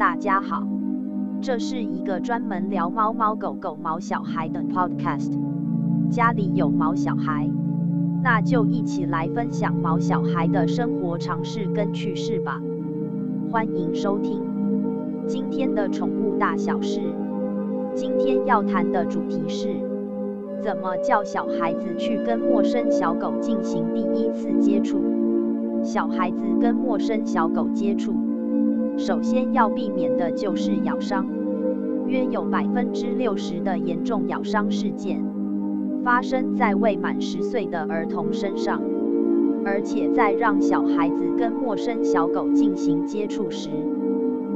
大家好，这是一个专门聊猫猫狗狗、毛小孩的 podcast。家里有毛小孩，那就一起来分享毛小孩的生活常识跟趣事吧。欢迎收听今天的宠物大小事。今天要谈的主题是，怎么叫小孩子去跟陌生小狗进行第一次接触。小孩子跟陌生小狗接触。首先要避免的就是咬伤，约有百分之六十的严重咬伤事件发生在未满十岁的儿童身上，而且在让小孩子跟陌生小狗进行接触时，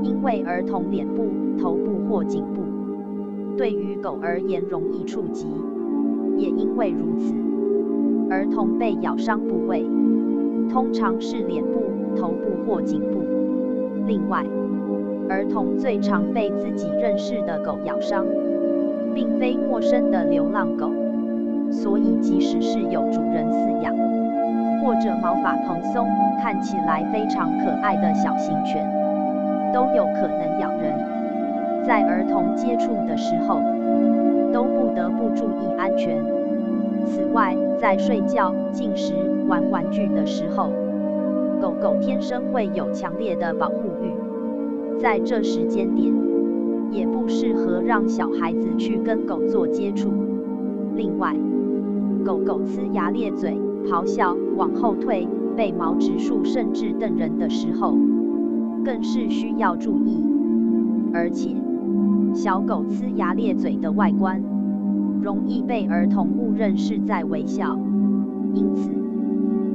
因为儿童脸部、头部或颈部对于狗而言容易触及，也因为如此，儿童被咬伤部位通常是脸部、头部或颈部。另外，儿童最常被自己认识的狗咬伤，并非陌生的流浪狗，所以即使是有主人饲养，或者毛发蓬松、看起来非常可爱的小型犬，都有可能咬人。在儿童接触的时候，都不得不注意安全。此外，在睡觉、进食、玩玩具的时候，狗狗天生会有强烈的保护欲，在这时间点，也不适合让小孩子去跟狗做接触。另外，狗狗呲牙咧嘴、咆哮、往后退、被毛直竖，甚至瞪人的时候，更是需要注意。而且，小狗呲牙咧嘴的外观，容易被儿童误认是在微笑，因此。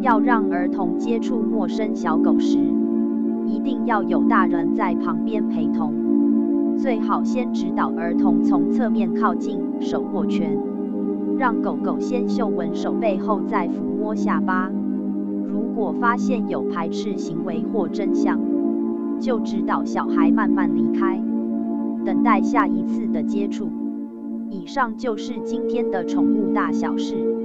要让儿童接触陌生小狗时，一定要有大人在旁边陪同。最好先指导儿童从侧面靠近，手握拳，让狗狗先嗅闻手背后再抚摸下巴。如果发现有排斥行为或真相，就指导小孩慢慢离开，等待下一次的接触。以上就是今天的宠物大小事。